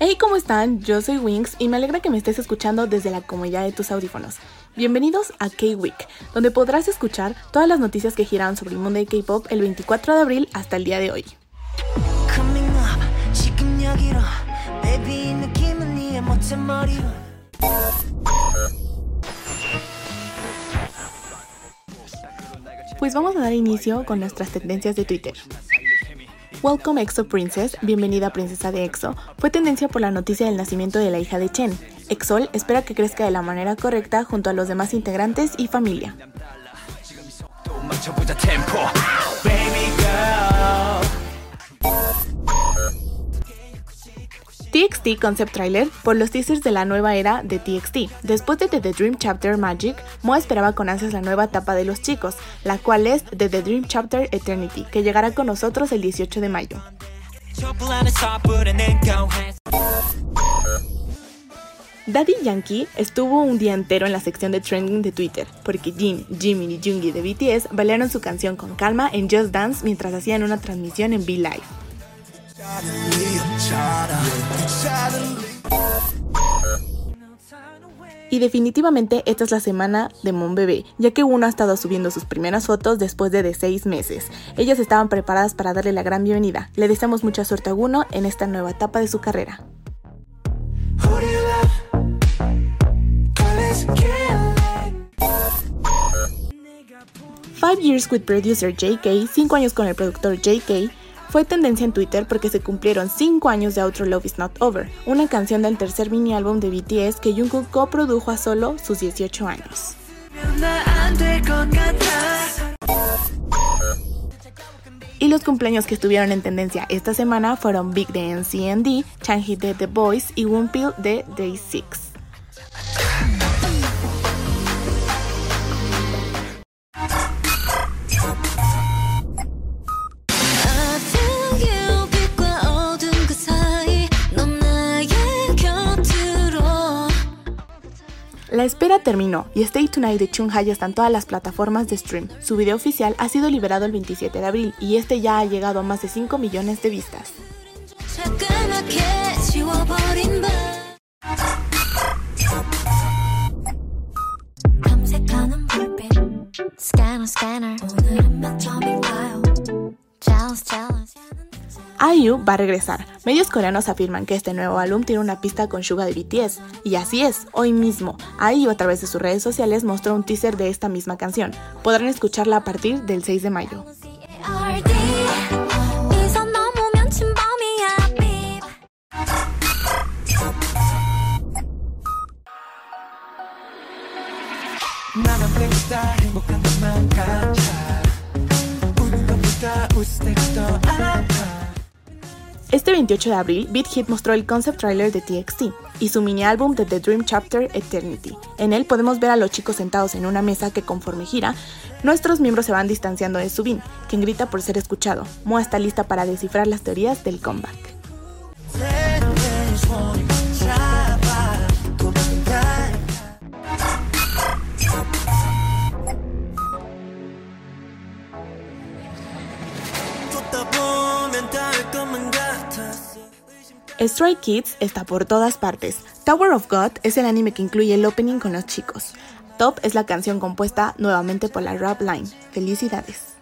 Hey, ¿cómo están? Yo soy Wings y me alegra que me estés escuchando desde la comodidad de tus audífonos. Bienvenidos a K-Week, donde podrás escuchar todas las noticias que giran sobre el mundo de K-Pop el 24 de abril hasta el día de hoy. Pues vamos a dar inicio con nuestras tendencias de Twitter. Welcome EXO Princess, bienvenida princesa de EXO, fue tendencia por la noticia del nacimiento de la hija de Chen. EXOL espera que crezca de la manera correcta junto a los demás integrantes y familia. TXT Concept Trailer por los teasers de la nueva era de TXT. Después de The Dream Chapter Magic, Moa esperaba con ansias la nueva etapa de los chicos, la cual es The Dream Chapter Eternity, que llegará con nosotros el 18 de mayo. Daddy Yankee estuvo un día entero en la sección de trending de Twitter, porque Jin, Jimin y Jungi de BTS bailaron su canción con calma en Just Dance mientras hacían una transmisión en V-Live. Y definitivamente esta es la semana de Mon Bebé, ya que uno ha estado subiendo sus primeras fotos después de, de seis meses. Ellas estaban preparadas para darle la gran bienvenida. Le deseamos mucha suerte a Uno en esta nueva etapa de su carrera. Five Years with Producer JK, 5 años con el productor JK, fue tendencia en Twitter porque se cumplieron 5 años de Outro Love Is Not Over, una canción del tercer mini álbum de BTS que Jungkook coprodujo a solo sus 18 años. Y los cumpleaños que estuvieron en tendencia esta semana fueron Big de NCND, Changi de The Boys y Wonpil de Day 6. La espera terminó y Stay Tonight de Chung ya está en todas las plataformas de stream. Su video oficial ha sido liberado el 27 de abril y este ya ha llegado a más de 5 millones de vistas. IU va a regresar. Medios coreanos afirman que este nuevo álbum tiene una pista con Suga de BTS. Y así es, hoy mismo, IU a través de sus redes sociales mostró un teaser de esta misma canción. Podrán escucharla a partir del 6 de mayo. Este 28 de abril, Beat Hit mostró el concept trailer de TXT y su mini álbum de The Dream Chapter Eternity. En él podemos ver a los chicos sentados en una mesa que conforme gira, nuestros miembros se van distanciando de Subin, quien grita por ser escuchado. Moa está lista para descifrar las teorías del comeback. Stray Kids está por todas partes. Tower of God es el anime que incluye el opening con los chicos. Top es la canción compuesta nuevamente por la Rap Line. Felicidades.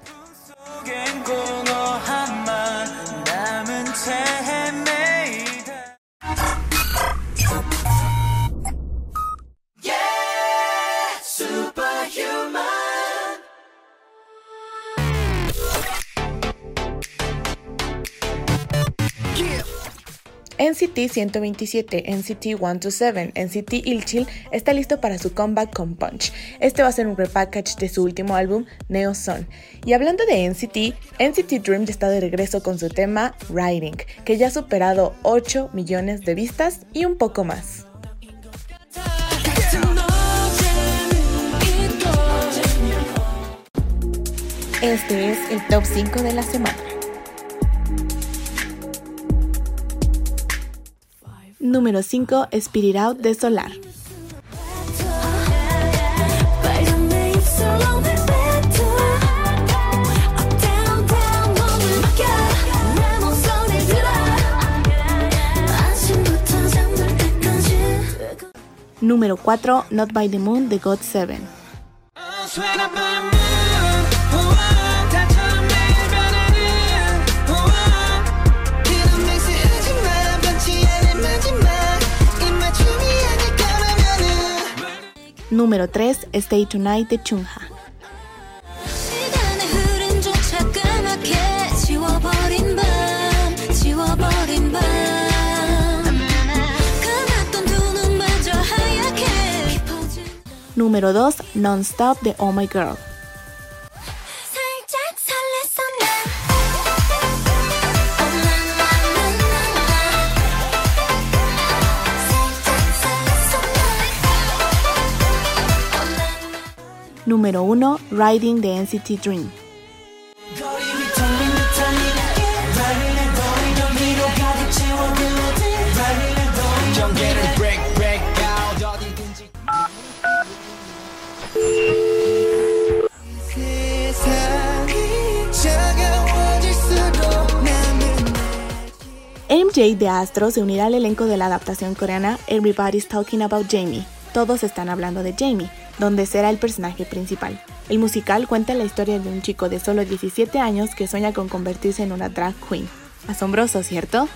NCT 127, NCT 127, NCT Ilchil está listo para su comeback con Punch. Este va a ser un repackage de su último álbum, Neo Sun. Y hablando de NCT, NCT Dream está de regreso con su tema Riding, que ya ha superado 8 millones de vistas y un poco más. Este es el top 5 de la semana. número 5, Spirit Out de Solar. Número 4, Not by the Moon de God 7. Número 3, Stay Tonight de Chungha. Número 2, Non-Stop de Oh My Girl. Número 1, Riding the NCT Dream. MJ de Astro se unirá al elenco de la adaptación coreana Everybody's Talking About Jamie. Todos están hablando de Jamie, donde será el personaje principal. El musical cuenta la historia de un chico de solo 17 años que sueña con convertirse en una drag queen. Asombroso, ¿cierto?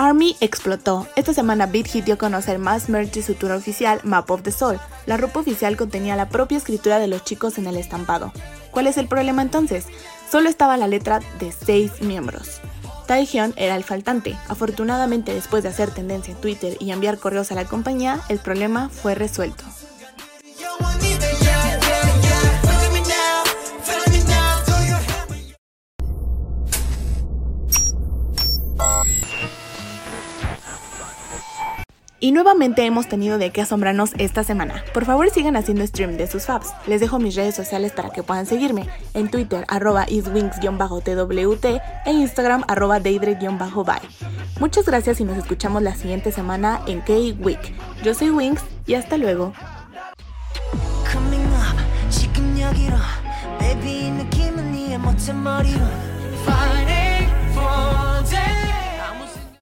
Army explotó. Esta semana Beat Hit dio a conocer más merch de su tour oficial Map of the Soul. La ropa oficial contenía la propia escritura de los chicos en el estampado. ¿Cuál es el problema entonces? Solo estaba la letra de 6 miembros. Taehyun era el faltante. Afortunadamente, después de hacer tendencia en Twitter y enviar correos a la compañía, el problema fue resuelto. Y nuevamente hemos tenido de qué asombrarnos esta semana. Por favor sigan haciendo stream de sus faps. Les dejo mis redes sociales para que puedan seguirme. En Twitter arroba iswings-twt e Instagram arroba deidre-by. Muchas gracias y nos escuchamos la siguiente semana en K-Week. Yo soy Wings y hasta luego.